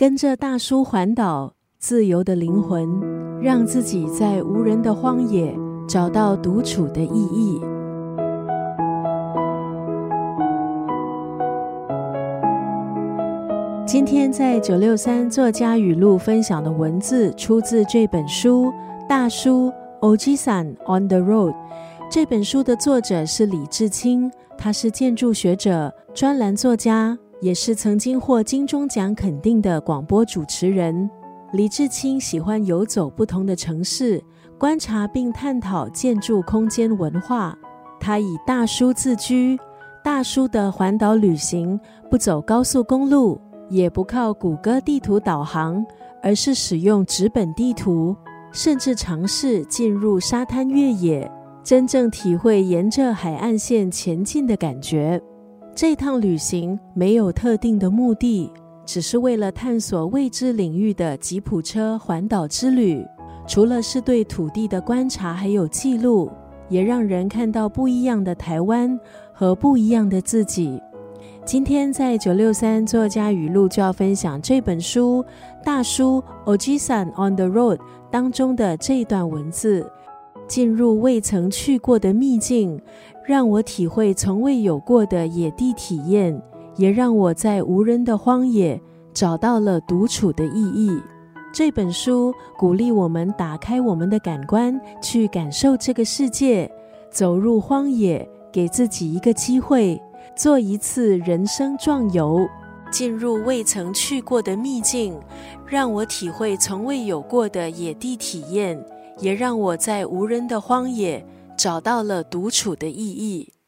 跟着大叔环岛，自由的灵魂，让自己在无人的荒野找到独处的意义。今天在九六三作家语录分享的文字，出自这本书《大叔 Ojisan on the Road》。这本书的作者是李志清，他是建筑学者、专栏作家，也是曾经获金钟奖肯定的广播主持人。李志清喜欢游走不同的城市，观察并探讨建筑空间文化。他以大叔自居，大叔的环岛旅行不走高速公路。也不靠谷歌地图导航，而是使用纸本地图，甚至尝试进入沙滩越野，真正体会沿着海岸线前进的感觉。这趟旅行没有特定的目的，只是为了探索未知领域的吉普车环岛之旅。除了是对土地的观察，还有记录，也让人看到不一样的台湾和不一样的自己。今天在九六三作家语录就要分享这本书《大叔 Ojisan on the Road》当中的这一段文字：进入未曾去过的秘境，让我体会从未有过的野地体验，也让我在无人的荒野找到了独处的意义。这本书鼓励我们打开我们的感官，去感受这个世界，走入荒野，给自己一个机会。做一次人生壮游，进入未曾去过的秘境，让我体会从未有过的野地体验，也让我在无人的荒野找到了独处的意义。